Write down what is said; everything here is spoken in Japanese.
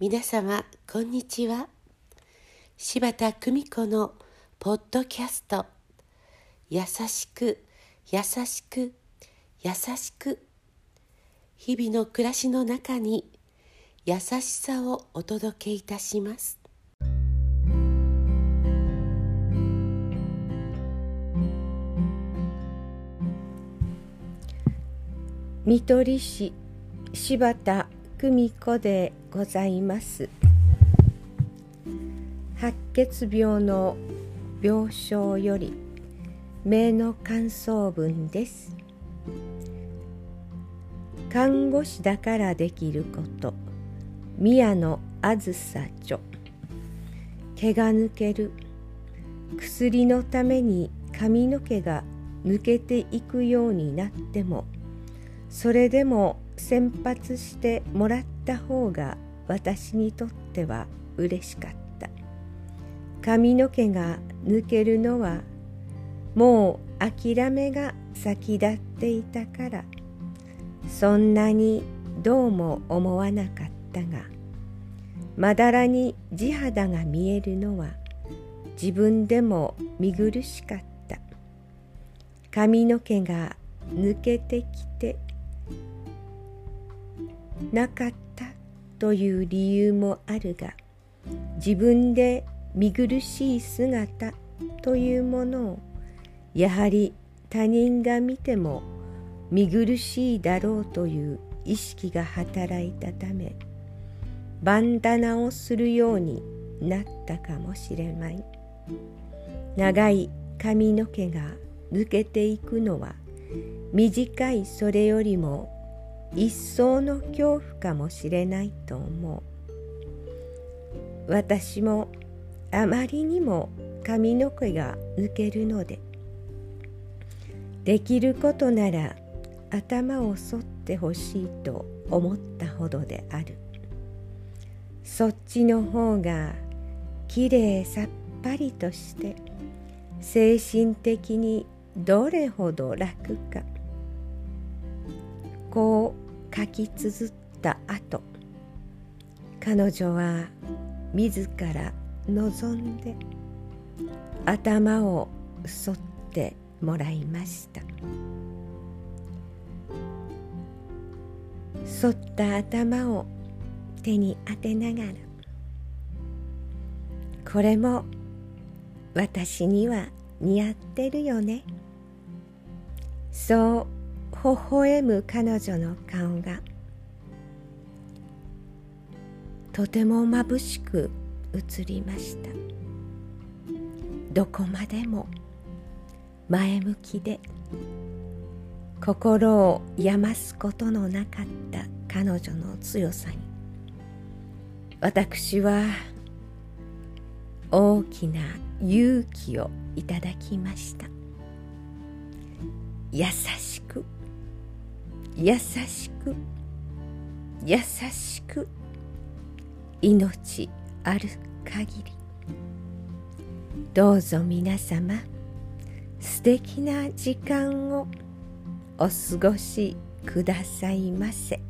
皆様こんにちは。柴田久美子のポッドキャスト。優しく優しく優しく。日々の暮らしの中に優しさをお届けいたします。見取市柴田久美子でございます。白血病の病床より名の感想文です。看護師だからできること。宮野あずさ著。毛が抜ける。薬のために髪の毛が抜けていくようになってもそれでも先発してもらった方が私にとっては嬉しかった。髪の毛が抜けるのはもう諦めが先立っていたから。そんなにどうも思わなかったがまだらに地肌が見えるのは自分でも見苦しかった。髪の毛が抜けてきてなかったという理由もあるが自分で見苦しい姿というものをやはり他人が見ても見苦しいだろうという意識が働いたためバンダナをするようになったかもしれない。長い髪の毛が抜けていくのは短いそれよりも一層の恐怖かもしれないと思う。私もあまりにも髪の毛が抜けるのでできることなら頭を剃ってほしいと思ったほどである。そっちの方がきれいさっぱりとして精神的にどれほど楽か。こう書き綴った後彼女は自ら望んで頭を剃ってもらいました。剃った頭を手に当てながらこれも私には似合ってるよね。そう微笑む彼女の顔が。とても眩しく映りました。どこまでも前向きで。心を病ますことのなかった彼女の強さに。私は大きな勇気をいただきました。優しく優しく優しく命ある限り。どうぞ皆様素敵な時間をお過ごしくださいませ。